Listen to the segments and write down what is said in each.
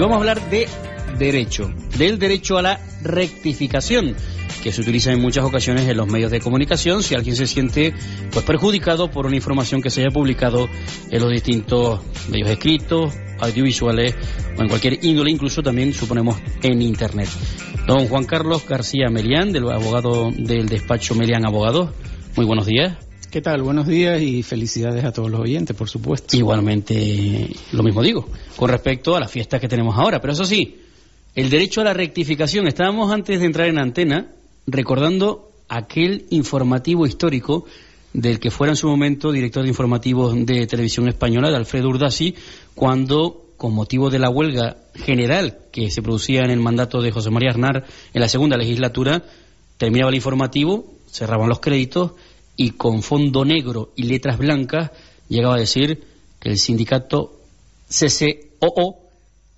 Y vamos a hablar de derecho, del derecho a la rectificación que se utiliza en muchas ocasiones en los medios de comunicación si alguien se siente pues perjudicado por una información que se haya publicado en los distintos medios escritos, audiovisuales o en cualquier índole, incluso también suponemos en internet. Don Juan Carlos García Melián, del abogado del despacho Melián Abogados. Muy buenos días. ¿Qué tal? Buenos días y felicidades a todos los oyentes, por supuesto. Igualmente, lo mismo digo, con respecto a las fiestas que tenemos ahora. Pero eso sí, el derecho a la rectificación. Estábamos antes de entrar en antena recordando aquel informativo histórico del que fuera en su momento director de informativos de televisión española, de Alfredo Urdasi, cuando, con motivo de la huelga general que se producía en el mandato de José María Aznar en la segunda legislatura, terminaba el informativo, cerraban los créditos y con fondo negro y letras blancas llegaba a decir que el sindicato CCOO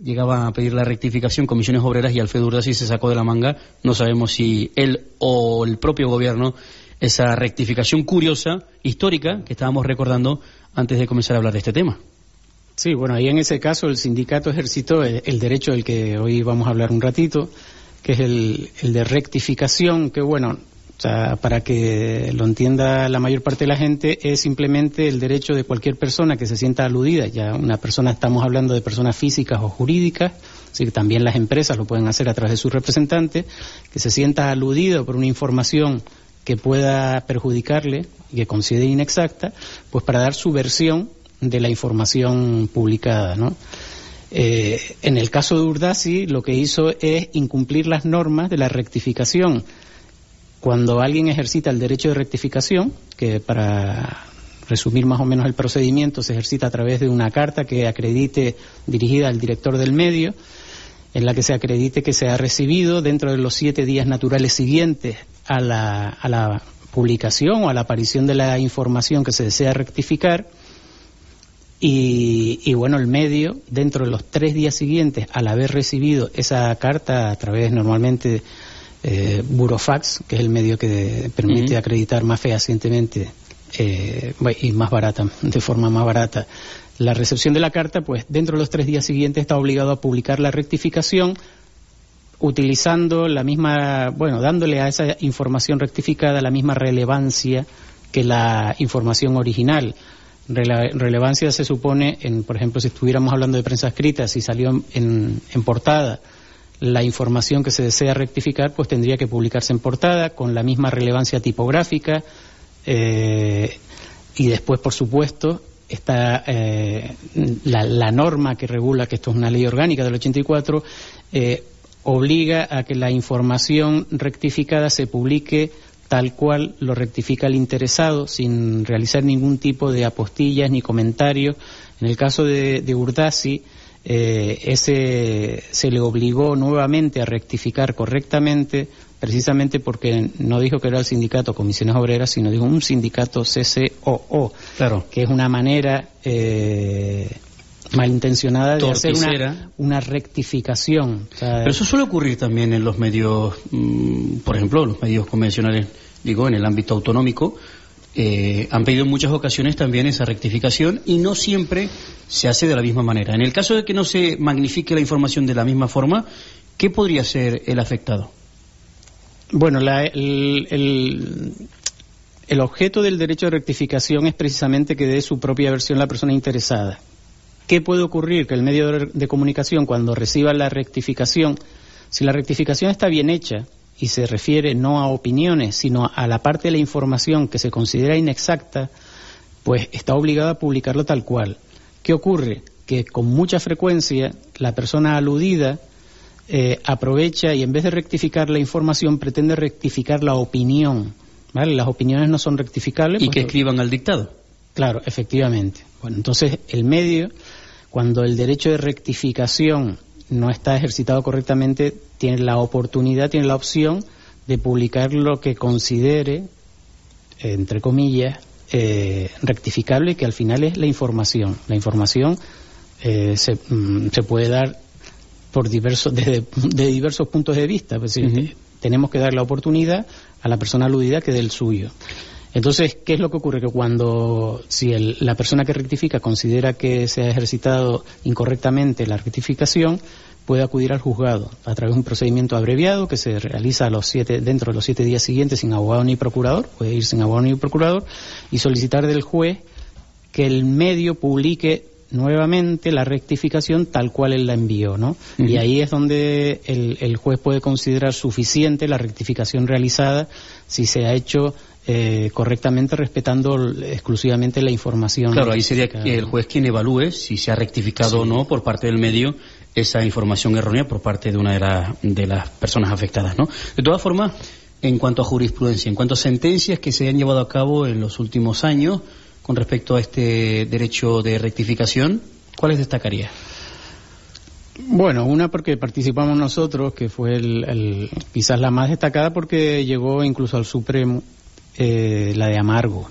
llegaba a pedir la rectificación comisiones obreras y Alfredo Urdasi se sacó de la manga, no sabemos si él o el propio gobierno, esa rectificación curiosa, histórica, que estábamos recordando antes de comenzar a hablar de este tema. Sí, bueno, ahí en ese caso el sindicato ejercitó el, derecho del que hoy vamos a hablar un ratito, que es el, el de rectificación, que bueno, sea, para que lo entienda la mayor parte de la gente, es simplemente el derecho de cualquier persona que se sienta aludida. Ya una persona, estamos hablando de personas físicas o jurídicas, así que también las empresas lo pueden hacer a través de sus representantes, que se sienta aludido por una información que pueda perjudicarle y que considere inexacta, pues para dar su versión de la información publicada. Eh, en el caso de Urdasi, lo que hizo es incumplir las normas de la rectificación cuando alguien ejercita el derecho de rectificación, que para resumir más o menos el procedimiento se ejercita a través de una carta que acredite dirigida al director del medio, en la que se acredite que se ha recibido dentro de los siete días naturales siguientes a la, a la publicación o a la aparición de la información que se desea rectificar. Y, y, bueno, el medio, dentro de los tres días siguientes, al haber recibido esa carta a través normalmente eh, Burofax, que es el medio que permite acreditar más fehacientemente eh, y más barata, de forma más barata, la recepción de la carta, pues dentro de los tres días siguientes está obligado a publicar la rectificación utilizando la misma, bueno, dándole a esa información rectificada la misma relevancia que la información original. relevancia se supone, en, por ejemplo, si estuviéramos hablando de prensa escrita, si salió en portada, la información que se desea rectificar pues tendría que publicarse en portada con la misma relevancia tipográfica eh, y después por supuesto está eh, la, norma que regula que esto es una ley orgánica del 84 eh, obliga a que la información rectificada se publique tal cual lo rectifica el interesado sin realizar ningún tipo de apostillas ni comentarios. En el caso de, de Urdasi eh, ese se le obligó nuevamente a rectificar correctamente, precisamente porque no dijo que era el sindicato Comisiones Obreras, sino dijo un sindicato CCOO, claro. que es una manera eh, malintencionada de hacer una, rectificación. Pero eso suele ocurrir también en los medios, mm, por ejemplo, los medios convencionales, digo, en el ámbito autonómico, eh, han pedido en muchas ocasiones también esa rectificación y no siempre se hace de la misma manera. En el caso de que no se magnifique la información de la misma forma, ¿qué podría ser el afectado? Bueno, el, el, objeto del derecho de rectificación es precisamente que dé su propia versión la persona interesada. ¿Qué puede ocurrir? Que el medio de comunicación, cuando reciba la rectificación, si la rectificación está bien hecha, y se refiere no a opiniones, sino a la parte de la información que se considera inexacta, pues está obligado a publicarlo tal cual. ¿Qué ocurre? Que con mucha frecuencia la persona aludida eh, aprovecha y en vez de rectificar la información pretende rectificar la opinión. ¿vale? Las opiniones no son rectificables. Y que escriban al dictado. Claro, efectivamente. Bueno, entonces el medio, cuando el derecho de rectificación no está ejercitado correctamente, tiene la oportunidad, tiene la opción de publicar lo que considere, entre comillas, eh, rectificable, que al final es la información. La información eh, se, mm, se, puede dar por diversos, desde, de diversos puntos de vista. Pues, Tenemos que dar la oportunidad a la persona aludida que dé el suyo. Entonces, ¿qué es lo que ocurre? Que cuando, si el, la persona que rectifica considera que se ha ejercitado incorrectamente la rectificación, puede acudir al juzgado a través de un procedimiento abreviado que se realiza a los siete, dentro de los siete días siguientes sin abogado ni procurador, puede ir sin abogado ni procurador, y solicitar del juez que el medio publique nuevamente la rectificación tal cual él la envió, ¿no? Y ahí es donde el, el, juez puede considerar suficiente la rectificación realizada si se ha hecho eh, correctamente respetando exclusivamente la información. Claro, ahí sería el juez quien evalúe si se ha rectificado o no por parte del medio esa información errónea por parte de una de, de las personas afectadas, ¿no? De todas formas, en cuanto a jurisprudencia, en cuanto a sentencias que se han llevado a cabo en los últimos años, con respecto a este derecho de rectificación, ¿cuáles destacaría? Bueno, una porque participamos nosotros, que fue el, quizás la más destacada porque llegó incluso al Supremo, eh, la de Amargo.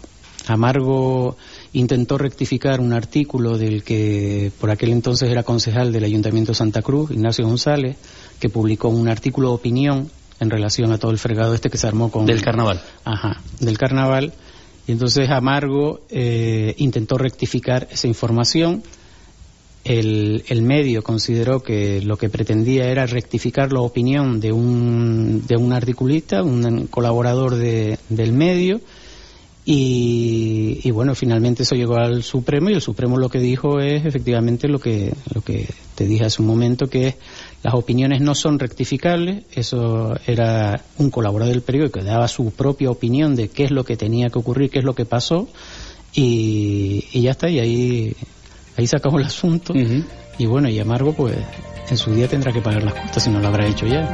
Amargo intentó rectificar un artículo del que por aquel entonces era concejal del Ayuntamiento de Santa Cruz, Ignacio González, que publicó un artículo de opinión en relación a todo el fregado este que se armó con... Del carnaval. Ajá, del carnaval y entonces Amargo eh, intentó rectificar esa información. El, el, medio consideró que lo que pretendía era rectificar la opinión de un, de un articulista, un colaborador de, del medio, y, y, bueno, finalmente eso llegó al Supremo y el Supremo lo que dijo es efectivamente lo que, lo que te dije hace un momento, que es las opiniones no son rectificables. Eso era un colaborador del periódico que daba su propia opinión de qué es lo que tenía que ocurrir, qué es lo que pasó y, y ya está, y ahí, ahí se acabó el asunto. Y bueno, y Amargo pues en su día tendrá que pagar las costas si no lo habrá hecho ya.